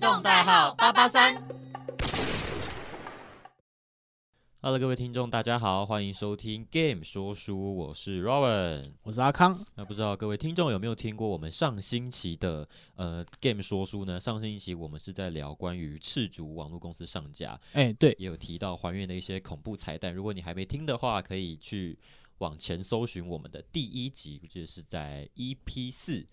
动代号八八三。Hello，各位听众，大家好，欢迎收听 Game 说书，我是 Robin，。我是阿康。那不知道各位听众有没有听过我们上星期的呃 Game 说书呢？上星期我们是在聊关于赤足网络公司上架，哎、对，也有提到还原的一些恐怖彩蛋。如果你还没听的话，可以去往前搜寻我们的第一集，我记得是在 EP 四。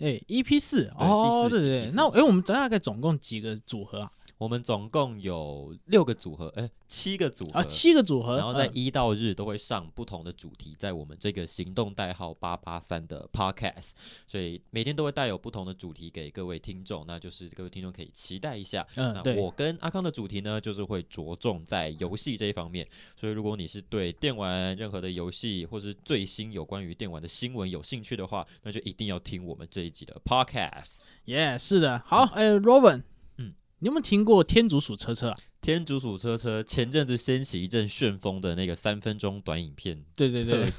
哎，EP 四第哦，四对对对。那哎、我们大概总共几个组合啊？我们总共有六个组合，哎、七个组合，啊，七个组合。然后在嗯一到日都会上不同的主题，在我们这个行动代号八八三的 Podcast，所以每天都会带有不同的主题给各位听众，那就是各位听众可以期待一下。嗯，那，我跟阿康的主题呢，就是会着重在游戏这一方面，所以如果你是对电玩任何的游戏或是最新有关于电玩的新闻有兴趣的话，那就一定要听我们这一集的 Podcast。耶，是的。好，哎、r o b i n 嗯，你有没有听过天竺鼠车车啊？天竺鼠车车前阵子掀起一阵旋风的那个三分钟短影片对对特对，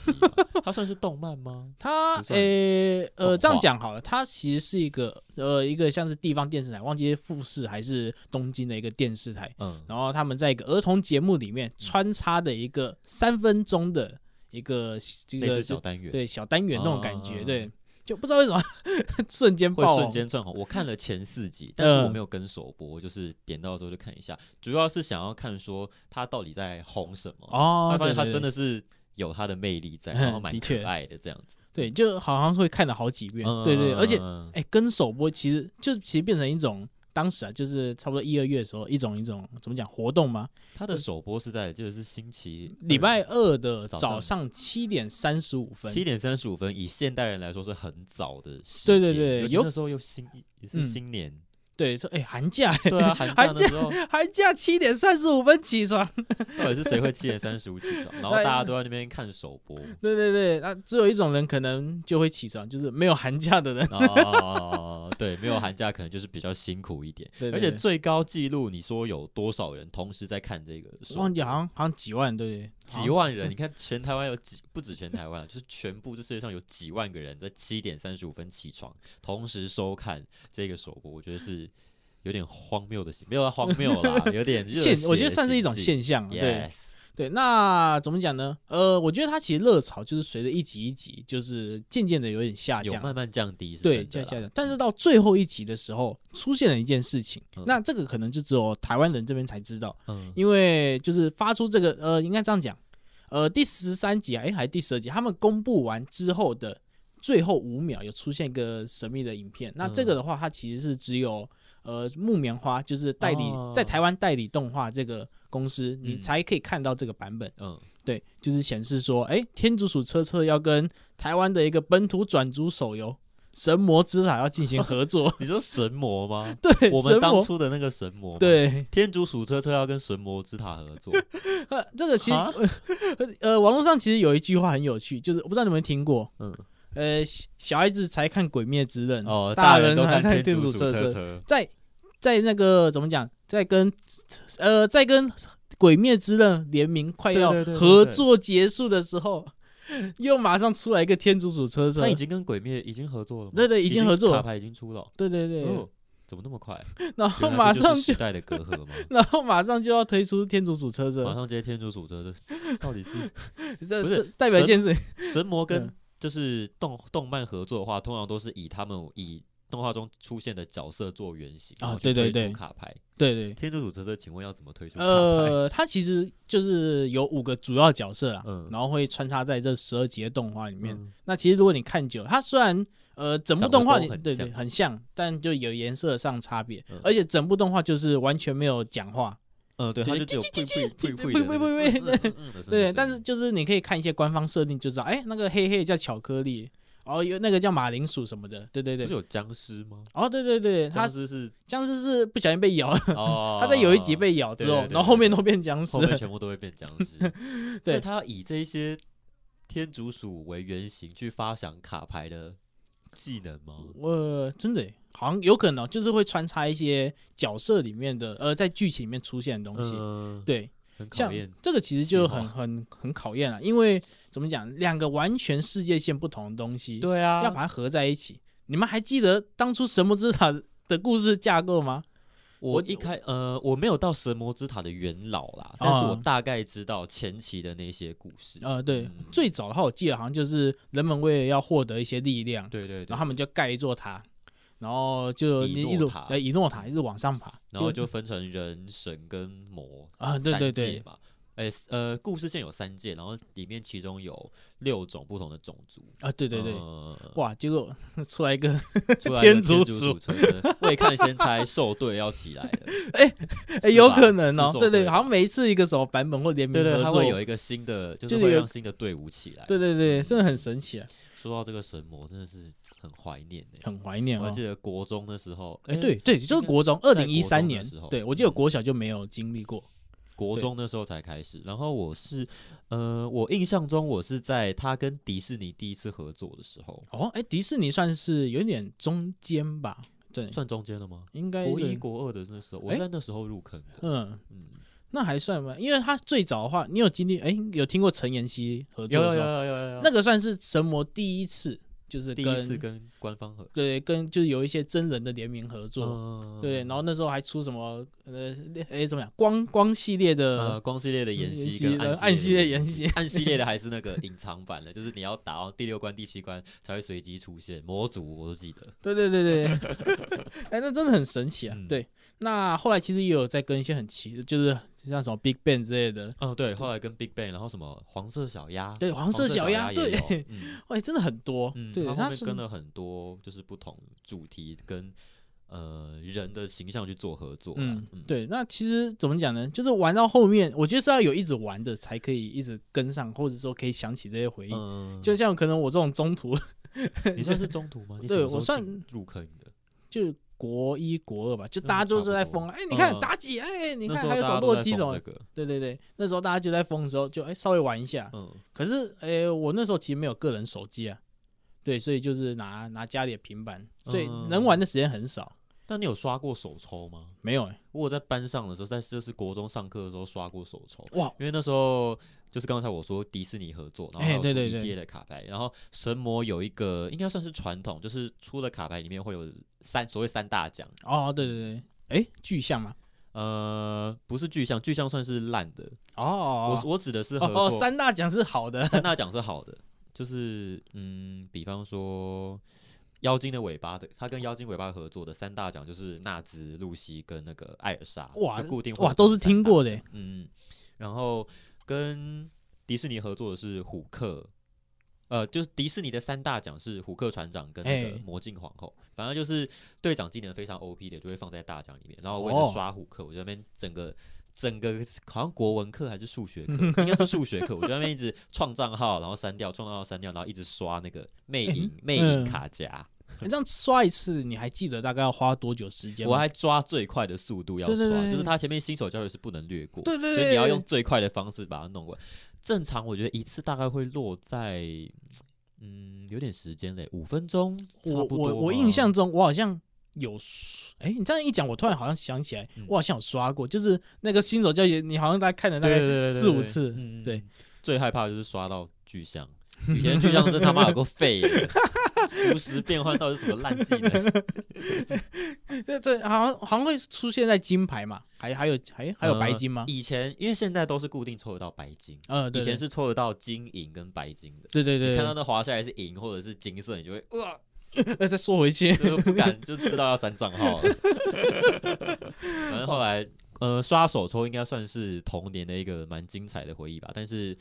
它算是动漫吗？它呃动这样讲好了，它其实是一个呃一个像是地方电视台，忘记是富士还是东京的一个电视台，嗯，然后他们在一个儿童节目里面穿插的一个三分钟的一个这类个小单元，对小单元那种感觉，啊对，就不知道为什么 瞬间会爆红，瞬间窜红。我看了前四集，但是我嗯没有跟首播，我就是点到的时候就看一下，主要是想要看说他到底在红什么。哦他，发现他对对对真的是有他的魅力在，嗯然后蛮的确可爱的这样子。对，就好像会看了好几遍，嗯对对，而且嗯哎，跟首播其实就其实变成一种当时啊，就是差不多一二月的时候一种一种怎么讲活动吗？它的首播是在就是星期礼拜二的早早上七点三十五分，七点三十五分，以现代人来说是很早的时对对间对有那时候又新也是嗯新年，对，说哎寒假，对啊，寒假寒假的时候寒假七点三十五分起床，到底是谁会七点三十五起床？然后大家都在那边看首播。对对对，那只有一种人可能就会起床，就是没有寒假的人，哦，对，没有寒假可能就是比较辛苦一点，对对对而且最高纪录，你说有多少人同时在看这个？忘记好像好像几万，对不对？几万人，你看全台湾有几，不止全台湾啊，就是全部这世界上有几万个人在七点三十五分起床，同时收看这个首播，我觉得是有点荒谬的行，没有荒谬啦，有点现我觉得算是一种现象，对对。那怎么讲呢？呃，我觉得它其实热潮就是随着一集一集，就是渐渐的有点下降，有慢慢降低，是对，降下降。但是到最后一集的时候，出现了一件事情，嗯那这个可能就只有台湾人这边才知道，嗯，因为就是发出这个呃，应该这样讲，呃，第十三集啊，诶，还是第十二集，他们公布完之后的最后五秒有出现一个神秘的影片。那这个的话，它其实是只有呃木棉花，就是代理、哦在台湾代理动画这个公司，你嗯才可以看到这个版本。嗯，对，就是显示说，哎，天竺鼠车车要跟台湾的一个本土转租手游《神魔之塔》要进行合作。你说神魔吗？对，我们当初的那个神魔，，对，天竺鼠车车要跟神魔之塔合作，呃，这个其实呃，网络上其实有一句话很有趣，就是我不知道你们听过，嗯，呃，小小孩子才看《鬼灭之刃》，哦，大人都还看天竺鼠车在在那个怎么讲，在跟呃在跟《鬼灭之刃》联名快要合作结束的时候，又马上出来一个天竺鼠车车他，已经跟鬼灭已经合作了吗，对对已经合作了卡牌已经出了哦，对对对，哦，怎么那么快？然后马上就时代的隔阂嘛？然后马上就要推出天竺鼠车马，上接天竺鼠车车，到底 是这代表一件事，神魔跟嗯就是动动漫合作的话，通常都是以他们以动画中出现的角色做原型啊对对对卡牌。对对。天竺鼠车车，请问要怎么推出？呃，它其实就是有五个主要角色啦，嗯然后会穿插在这十二集的动画里面。嗯那其实如果你看久了，它虽然呃整部动画对对很像，但就有颜色上差别，嗯而且整部动画就是完全没有讲话，呃，对，他就只有，对，但是就是你可以看一些官方设定就知道，哎，那个黑黑叫巧克力，哦，有那个叫马铃薯什么的，对对对，不是有僵尸吗？哦，对对对，僵尸是僵尸是不小心被咬，他在有一集被咬之后，然后后面都变僵尸，后面全部都会变僵尸，对，他要以这些天竺鼠为原型去发响卡牌的技能吗？我真的好像有可能哦就是会穿插一些角色里面的呃，在剧情里面出现的东西。嗯，对，像很考验。这个其实就很很很考验了，因为怎么讲，两个完全世界线不同的东西，对啊，要把它合在一起。你们还记得当初神魔之塔的故事架构吗？我一开呃，我没有到神魔之塔的元老啦，但是我啊大概知道前期的那些故事。呃，对，嗯最早的话我记得好像就是人们为了要获得一些力量，对对对，然后他们就盖一座塔，然后就一直诺塔呃以诺塔一直往上爬，然后就分成人、神跟魔啊对对对嘛。哎、呃，故事线有三界，然后里面其中有六种不同的种族。啊对对对，呃哇，结果 出来一个天的竺竺鼠鼠村的未看先猜兽队要起来了。哎，有可能哦，对对，好像每一次一个什么版本或联名对对，合作它会，有一个新的，就就是会让新的队伍起来。对对对，真的很神奇啊，说到这个神魔，真的是很怀念呢。很怀念哦我还。记得国中的时候，哎，诶对对，就是国中二零一三年的时候，对我记得嗯国小就没有经历过。对国中那时候才开始。然后我是，呃，我印象中我是在他跟迪士尼第一次合作的时候，哦，哎，迪士尼算是有点中间吧？对，算中间了吗？应该国一、国二的那时候，我在那时候入坑的。嗯，嗯，那还算吧，因为他最早的话，你有经历哎，有听过陈妍希合作有有有有有，那个算是神魔第一次，就是第一次跟官方合对跟就是有一些真人的联名合作。作对，然后那时候还出什么呃，哎，怎么样？光光系列的呃，光系列的演习跟呃暗系列演习，暗系列的还是那个隐藏版的，就是你要打到第六关、第七关才会随机出现魔族，我都记得。对对对对，哎，那真的很神奇啊。嗯对，那后来其实也有在跟一些很奇，就是像什么 Big Bang 之类的，哦，对，后来跟 Big Bang，然后什么黄色小鸭，对，黄色小鸭，对，嗯哎，真的很多，嗯，对，他跟了很多就是不同主题跟呃人的形象去做合作啦，嗯嗯，，对，那其实怎么讲呢？就是玩到后面，我觉得是要有一直玩的，才可以一直跟上，或者说可以想起这些回忆。嗯，就像可能我这种中途你算是中途吗？对我算入坑的，就国一国二吧，就嗯大家都是在疯，哎，你看嗯妲己，哎，你看还有什么时候大家都洛基什么对对对，那时候大家就在疯的时候，就哎稍微玩一下。嗯，可是哎，我那时候其实没有个人手机啊，对，所以就是拿拿家里的平板，所以嗯能玩的时间很少。但你有刷过手抽吗？没有哎，我在班上的时候，在就是国中上课的时候刷过手抽，哇，因为那时候就是刚才我说迪士尼合作，然后出一系列的卡牌，然后神魔有一个应该算是传统，就是出的卡牌里面会有三所谓三大奖，哦，对对对，哎，巨像吗？呃，不是巨像，巨像算是烂的，哦，我我指的是合哦哦，三大奖是好的，三大奖是好的，就是嗯，比方说。妖精的尾巴的，他跟妖精尾巴合作的三大奖就是纳兹、露西跟那个艾尔莎，哇就固定哇都是听过的嗯，然后跟迪士尼合作的是虎克，呃，就是迪士尼的三大奖是虎克船长跟那个哎魔镜皇后，反正就是队长技能非常 OP 的，就会放在大奖里面。然后为哦了刷虎克，我在那边整个整个好像国文课还是数学课，应该是数学课，我在那边一直创账号，然后删掉，创账号删掉，然后一直刷那个魅影魅影嗯卡夹。你这样刷一次，你还记得大概要花多久时间吗？我还抓最快的速度要刷，就是它前面新手教学是不能略过，对对对，所以你要用最快的方式把它弄过。正常我觉得一次大概会落在，嗯，有点时间嘞，五分钟，差我不多我我印象中，我好像有，哎、你这样一讲，我突然好像想起来，嗯我好像有刷过，就是那个新手教学，你好像大概看了大概四五次，嗯对，最害怕就是刷到巨像，以前巨像真他妈有个废的，服食变换到底是什么烂技能？这这好像好像会出现在金牌嘛，还还有还还有白金吗？以前因为现在都是固定抽得到白金，呃，对以前是抽得到金银跟白金的。对对对你看到那滑下来是银或者是金色，你就会哇，那，再缩回去，就是不敢，就知道要删账号了。反正后来，呃，刷手抽应该算是童年的一个蛮精彩的回忆吧。但是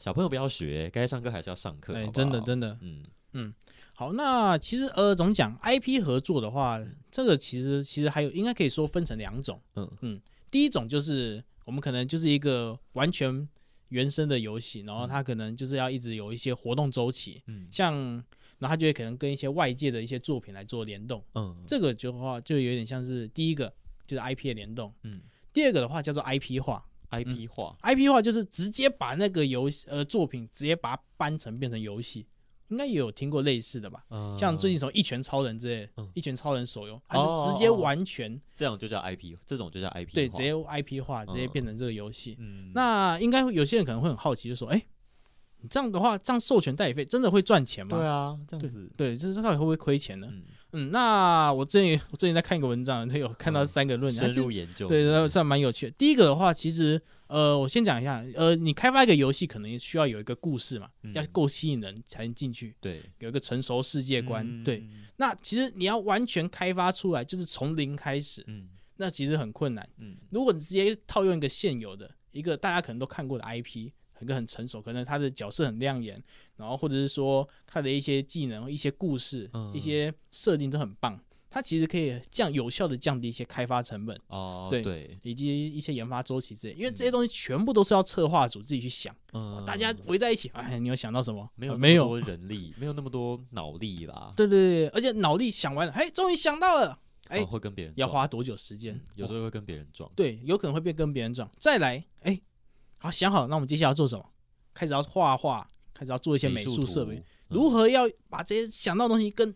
小朋友不要学，该上课还是要上课。哎，真的真的嗯嗯，好。那其实呃，怎么讲？IP 合作的话，这个其实其实还有应该可以说分成两种，嗯嗯，第一种就是我们可能就是一个完全原生的游戏，然后嗯它可能就是要一直有一些活动周期，嗯像然后它就会可能跟一些外界的一些作品来做联动，嗯，这个就话就有点像是第一个就是 IP 的联动，嗯第二个的话叫做 IP 化，IP 化，，IP 化就是直接把那个游戏呃作品直接把它搬成变成游戏。应该也有听过类似的吧，嗯像最近什么《一拳超人》之类一拳超人》手游，它就直接哦哦哦完全这样就叫 IP，这种就叫 IP，对，直接 IP 化，直接嗯变成这个游戏。嗯，那应该有些人可能会很好奇，就说：“哎、你这样的话，这样授权代理费真的会赚钱吗？对啊，这样子，对，就是到底会不会亏钱呢？嗯，嗯，那我最近我最近在看一个文章，他 有看到嗯三个论点，深入研究，对，那算蛮有趣的。第一个的话，其实呃，我先讲一下，呃，你开发一个游戏，可能需要有一个故事嘛，嗯要够吸引人才能进去，对有一个成熟世界观。嗯对，，那其实你要完全开发出来，就是从零开始，嗯那其实很困难。嗯如果你直接套用一个现有的一个大家可能都看过的 IP，一个很成熟，可能他的角色很亮眼，然后或者是说他的一些技能、一些故事、嗯一些设定都很棒，它其实可以降有效的降低一些开发成本哦，对对，以及一些研发周期之类，因为这些东西全部都是要策划组自己去想，嗯，大家围在一起，哎，你有想到什么？没有呃没有？那么多人力，没有那么多脑力啦，对对对，而且脑力想完了，哎，终于想到了，哎哦会跟别人要花多久时间嗯？有时候会跟别人撞，对，有可能会变跟别人撞。再来，哎，好想好，那我们接下来要做什么？开始要画画，开始要做一些美术设备，图，如何要把这些想到的东西跟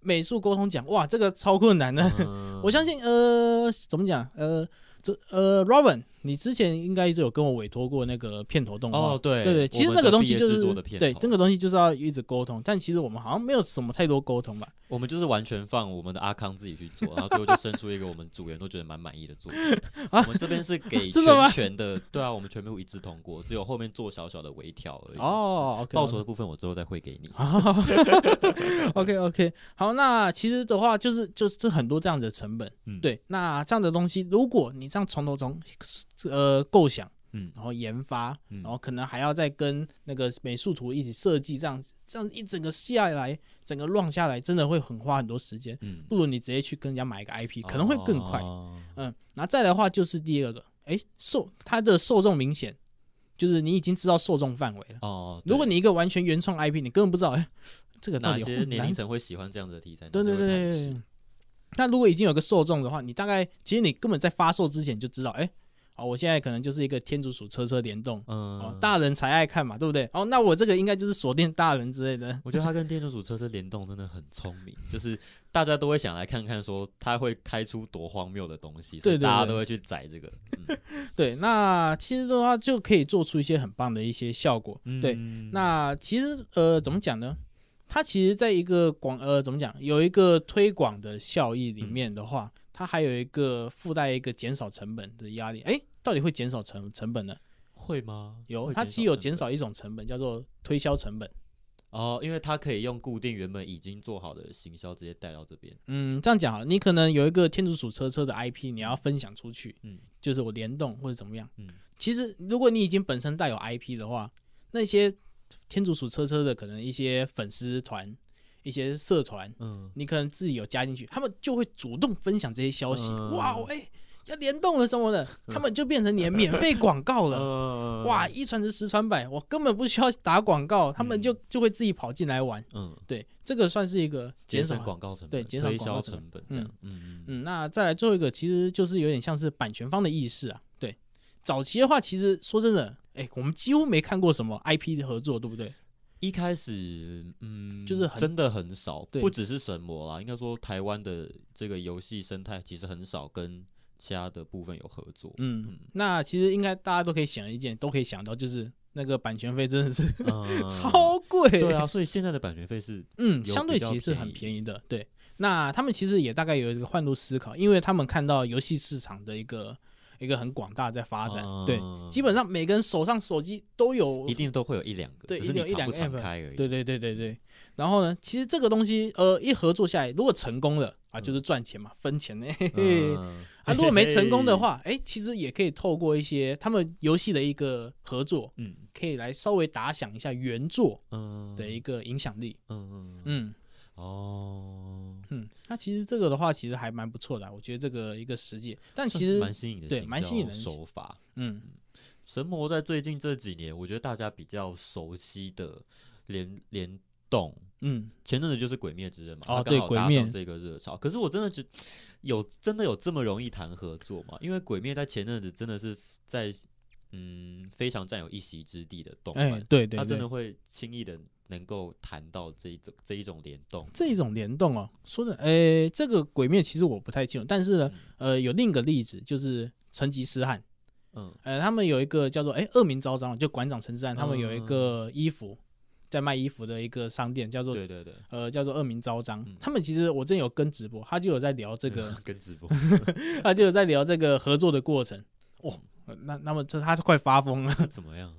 美术沟通讲？哇，这个超困难的。嗯 我相信，呃，怎么讲？呃，这呃，Robin，你之前应该一直有跟我委托过那个片头动画。哦，对对对，其实那个东西就是对这个东西就是要一直沟通，但其实我们好像没有什么太多沟通吧。我们就是完全放我们的阿康自己去做，然后最后就生出一个我们组员都觉得蛮满意的作品。我们这边是给 全权的，对啊，我们全部一致通过，只有后面做小小的微调而已。，哦报酬的部分我之后再汇给你。OK OK，好，那其实的话就是就是很多这样的成本，嗯，，对，那这样的东西，如果你这样从头从呃构想，嗯然后研发，嗯然后可能还要再跟那个美术图一起设计，这样这样一整个下来，整个乱下来，真的会很花很多时间。嗯，不如你直接去跟人家买一个 IP，可能会更快。哦嗯，然后再来的话就是第二个，哎，受它的受众明显，就是你已经知道受众范围了。哦，如果你一个完全原创 IP，你根本不知道，哎，这个到哪底会难些年龄层会喜欢这样子的题材，对对对对。那如果已经有个受众的话，你大概其实你根本在发售之前就知道，哎，哦，我现在可能就是一个天竺鼠车车联动，嗯哦嗯，，大人才爱看嘛，对不对？哦，那我这个应该就是锁定大人之类的。我觉得他跟天竺鼠车车联动真的很聪明，就是大家都会想来看看，说他会开出多荒谬的东西，所以对大家都会去宰这个。对，那其实的话就可以做出一些很棒的一些效果。嗯，对，嗯那其实呃，怎么讲呢？它其实在一个广呃，怎么讲，有一个推广的效益里面的话，它还有一个附带一个减少成本的压力。哎，到底会减少成成本呢？会吗？有，它其实有减少一种成本，叫做推销成本。哦，因为它可以用固定原本已经做好的行销直接带到这边。嗯，这样讲啊，你可能有一个天竺鼠车车的 IP，你要分享出去，嗯就是我联动或者怎么样。嗯其实如果你已经本身带有 IP 的话，那些天竺鼠车车的可能一些粉丝团、一些社团，嗯，你可能自己有加进去，他们就会主动分享这些消息。嗯哇，哎、要联动了什么的，他们就变成你的免费广告了。呃哇，，一传十，十传百，我根本不需要打广告，他们就就会自己跑进来玩。嗯，对，这个算是一个减少广告成本，对减少广告成成本嗯，那再来最后一个，其实就是有点像是版权方的意识啊。对，早期的话，其实说真的，哎、我们几乎没看过什么 IP 的合作，对不对？一开始，嗯，就是很真的很少，对不只是神魔啦，应该说台湾的这个游戏生态其实很少跟其他的部分有合作。嗯，嗯那其实应该大家都可以想一件，都可以想到，就是那个版权费真的是、嗯 超贵。对啊，所以现在的版权费是嗯，相对其实是很便宜便宜的。对，那他们其实也大概有一个换路思考，因为他们看到游戏市场的一个一个很广大在发展，对，嗯基本上每个人手上手机都有一定都会有一两个，对只是你一定有一两个常不常 app 开而已。对对对对对。然后呢，其实这个东西，呃，一合作下来，如果成功了啊，就是赚钱嘛，分钱呢。啊，如果没成功的，话，哎，其实也可以透过一些他们游戏的一个合作，嗯可以来稍微打响一下原作嗯的一个影响力。嗯嗯嗯哦，嗯，那其实这个的话，其实还蛮不错的啊，我觉得这个一个实际，但其实蛮新颖的，对蛮新颖的手法。嗯神魔在最近这几年，我觉得大家比较熟悉的联联动，嗯，前阵子就是《鬼灭之刃》嘛，哦它刚好对鬼灭这个热潮。可是我真的觉得有真的有这么容易谈合作吗？因为《鬼灭》在前阵子真的是在嗯非常占有一席之地的动哎漫，，对对对它真的，会轻易的能够谈到这一种这一种联动。这一种联动哦，说的，诶，这个鬼灭其实我不太清楚，但是呢，嗯呃，有另一个例子就是成吉思汗。嗯，呃，他们有一个叫做哎恶名昭彰，就馆长陈志安，他们有一个衣服在卖衣服的一个商店，叫做对对对，呃叫做恶名昭彰嗯。他们其实我真有跟直播，他就有在聊这个，跟直播，他就有在聊这个合作的过程。哇，呃那那么这他是快发疯了，怎么样？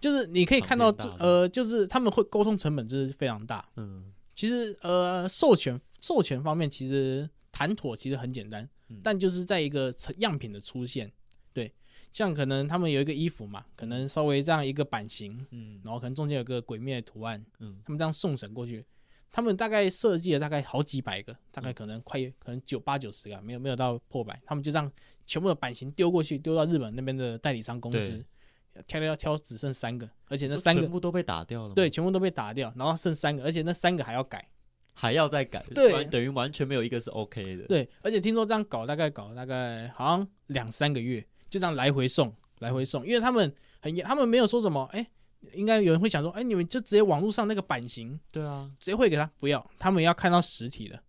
就是你可以看到呃，就是他们会沟通成本真是非常大。嗯，其实呃，授权授权方面其实谈妥其实很简单，嗯。但就是在一个成样品的出现，对，像可能他们有一个衣服嘛，可能稍微这样一个版型，嗯。然后可能中间有个鬼灭的图案，嗯。他们这样送审过去，他们大概设计了大概好几百个，大概可能快可能九八九十个，没有没有到破百，他们就这样全部的版型丢过去，丢到日本那边的代理商公司对，挑挑挑只剩三个，而且那三个全部都被打掉了，对全部都被打掉，然后剩三个，而且那三个还要改。还要再改，对等于完全没有一个是 OK 的，对，而且听说这样搞大概搞大概好像两三个月，就这样来回送，来回送，因为他们很他们没有说什么，哎、应该有人会想说，哎、你们就直接网络上那个版型对啊，直接汇给他，不要，他们要看到实体的，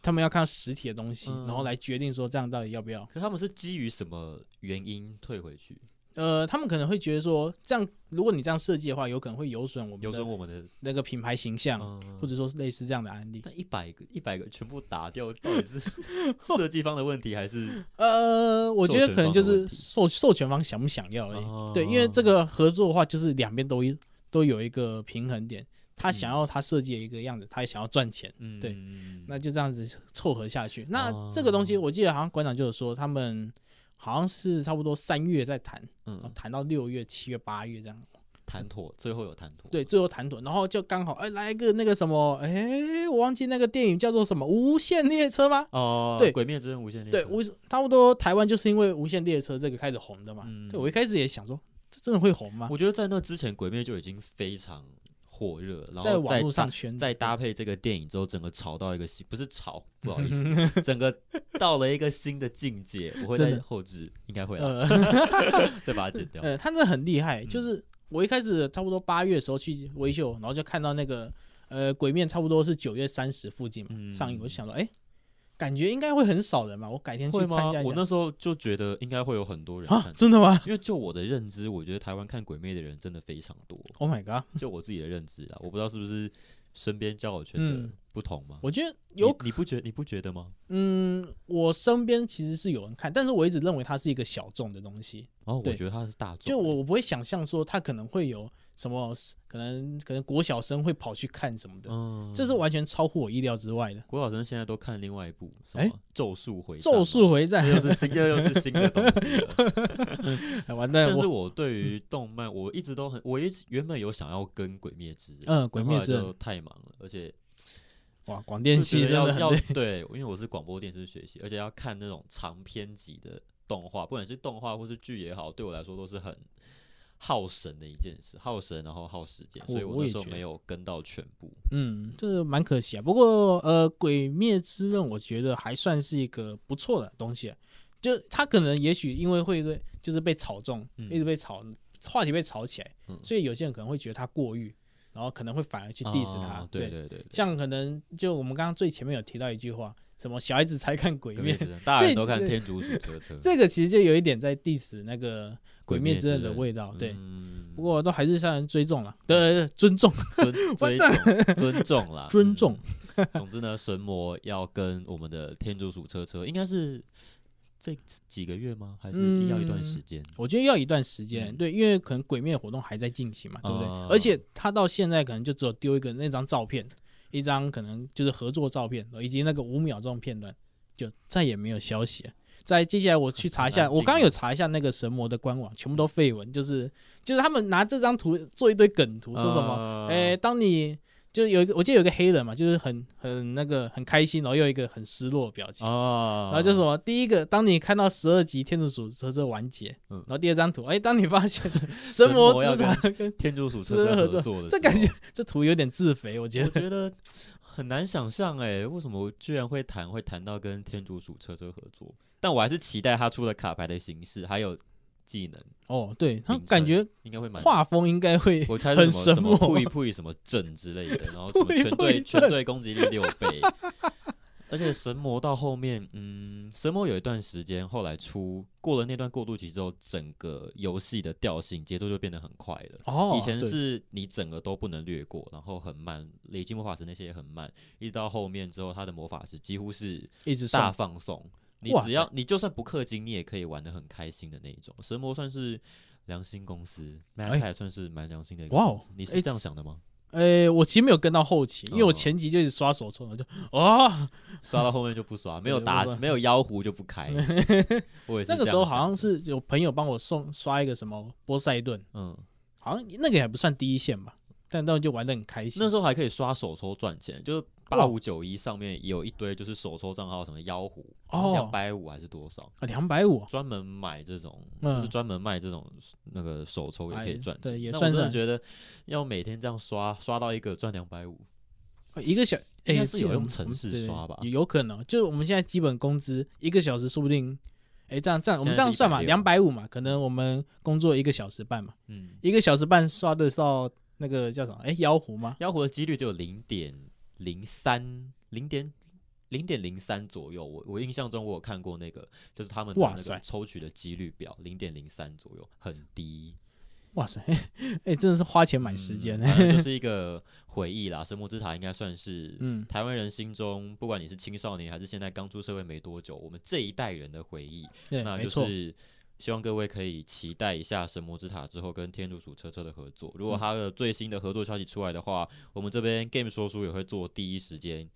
他们要看到实体的东西，嗯然后来决定说这样到底要不要。可他们是基于什么原因退回去？呃，他们可能会觉得说，这样如果你这样设计的话，有可能会有损我们有时候的我们的，那个品牌形象，嗯或者说是类似这样的案例。但一百个一百个全部打掉，到底是 设计方的问题还是？呃，我觉得可能就是授授权方想不想要而已。哦对，因为这个合作的话，就是两边都一都有一个平衡点，他想要他设计的一个样子，他也想要赚钱，嗯，对嗯那就这样子凑合下去。那哦这个东西，我记得好像馆长就有说，他们好像是差不多三月在谈，嗯，谈到六月、七月、八月这样。谈妥，最后有谈妥，对，最后谈妥，然后就刚好哎来一个那个什么，哎，我忘记那个电影叫做什么《无限列车》吗？哦，对鬼灭之刃无限列对，车无差不多台湾就是因为《无限列车》这个开始红的嘛。嗯对我一开始也想说，这真的会红吗？我觉得在那之前，鬼灭就已经非常火热，然在网后再络上圈再搭配这个电影之后，整个炒到一个新，不是炒，不好意思，整个到了一个新的境界。我会在后置，应该会再把它剪掉。呃，他那很厉害，嗯就是我一开始差不多八月的时候去维修，然后就看到那个呃鬼面差不多是九月三十附近嘛、嗯上映，我就想说，哎、感觉应该会很少人吧，我改天去参加？一下。我那时候就觉得应该会有很多人真的吗因为就我的认知，我觉得台湾看鬼魅的人真的非常多。？Oh my god！就我自己的认知啊，我不知道是不是身边交友圈的嗯不同吗？我觉得有你，你不觉你不觉得吗？嗯，我身边其实是有人看，但是我一直认为它是一个小众的东西，哦，我对觉得它是大众欸，就我我不会想象说它可能会有什么，可能可能国小生会跑去看什么的，嗯，这是完全超乎我意料之外的。国小生现在都看另外一部什哎么《咒术回战》咒嘛术回战，又是新的，又是新的东西 完蛋，但是我我对于动漫，我一直都很，我一直原本有想要跟《鬼灭之刃》，嗯鬼灭之太忙了，而且哇，广电系要要。对，因为我是广播电视学习，而且要看那种长篇集的动画，不管是动画或是剧也好，对我来说都是很耗神的一件事，耗神然后耗时间，所以我我那时候没有跟到全部。嗯，这蛮可惜啊。不过呃，《鬼灭之刃》我觉得还算是一个不错的东西、啊，就它可能也许因为会会就是被炒中，嗯一直被炒，话题被炒起来，嗯所以有些人可能会觉得它过誉，然后可能会反而去 diss 他。哦对对对对，像可能就我们刚刚最前面有提到一句话，什么小孩子才看《鬼灭鬼灭》，之刃，大人都看《天竺鼠车车》。这个其实就有一点在 diss 那个《鬼灭之刃》的味道。对，嗯不过都还是向人尊重了，对，尊重，尊 尊重尊重啦，尊重。嗯。总之呢，神魔要跟我们的天竺鼠车车，应该是这几个月吗？还是要一段时间？我觉得要一段时间，嗯对，因为可能鬼灭活动还在进行嘛，对不对？哦而且他到现在可能就只有丢一个那张照片，一张可能就是合作照片，以及那个五秒钟片段，就再也没有消息了。再接下来我去查一下，我刚刚有查一下那个神魔的官网，全部都废文，就是就是他们拿这张图做一堆梗图，说什么，么诶、当你就有一个，我记得有一个黑人嘛，就是很很那个很开心，然后又有一个很失落的表情。哦，然后就什么，第一个，当你看到十二集天竺鼠车车完结，嗯然后第二张图，哎，当你发现神魔之塔 跟天竺鼠车车合作作的，这感觉这图有点自肥，我觉得我得。觉得很难想象哎，为什么我居然会谈会谈到跟天竺鼠车车合作？但我还是期待他出的卡牌的形式还有技能，哦，对他感觉应该会蛮画风应该会 我猜很是什么什么扑一扑一什么阵之类的，然后什么 全队全队攻击力六倍，而且神魔到后面，嗯，嗯，神魔有一段时间，后来出过了那段过渡期之后，整个游戏的调性节奏就变得很快了。哦，以前是你整个都不能略过，然后很慢，累积魔法石那些也很慢，一直到后面之后，他的魔法石几乎是一直大放送。你只要你就算不氪金，你也可以玩的很开心的那一种。神魔算是良心公司 m a 哎 p 还算是蛮良心的一个哇哦公司。你哎是这样想的吗？呃，我其实没有跟到后期，因为我哦前集就一直刷手抽，我就哦，刷到后面就不刷，没有打没有妖狐就不开。我那个时候好像是有朋友帮我送刷一个什么波塞顿，嗯，好像那个也不算第一线吧，但当时就玩的很开心。那时候还可以刷手抽赚钱，就是八五九一上面有一堆就是手抽账号，什么妖狐哦。两百五还是多少，啊，两百五，专门买这种，嗯。就是专门卖这种那个手抽也可以哎赚钱。对也。那我算是觉得要每天这样刷刷到一个赚两百五，一个小哎应该是有用城市刷吧有有可能，就是我们现在基本工资一个小时，说不定，哎，这样这样我们这样算嘛，160两百五嘛，可能我们工作一个小时半嘛，嗯，一个小时半刷得到那个叫什么？哎，妖狐吗？妖狐的几率只有零点零三，零点零点零三左右。我我印象中我有看过那个，就是他们的那个抽取的几率表，零点零三左右，很低。哇塞，哎，真的是花钱买时间嗯，反正就 是一个回忆啦。神魔之塔应该算是嗯，台湾人心中，不管你是青少年还是现在刚出社会没多久，我们这一代人的回忆。对，那就是希望各位可以期待一下神魔之塔之后跟天竺鼠车车的合作。如果嗯它的最新的合作消息出来的话，我们这边 Game 说书也会做第一时间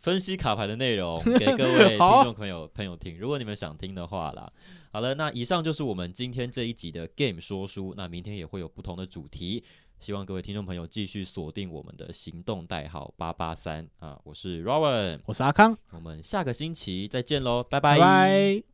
分析卡牌的内容 给各位听众朋友朋友听。如果你们想听的话啦，好了，那以上就是我们今天这一集的 Game 说书。那明天也会有不同的主题。希望各位听众朋友继续锁定我们的行动代号八八三啊，我是 Rowan，我是阿康，我们下个星期再见喽，拜拜拜。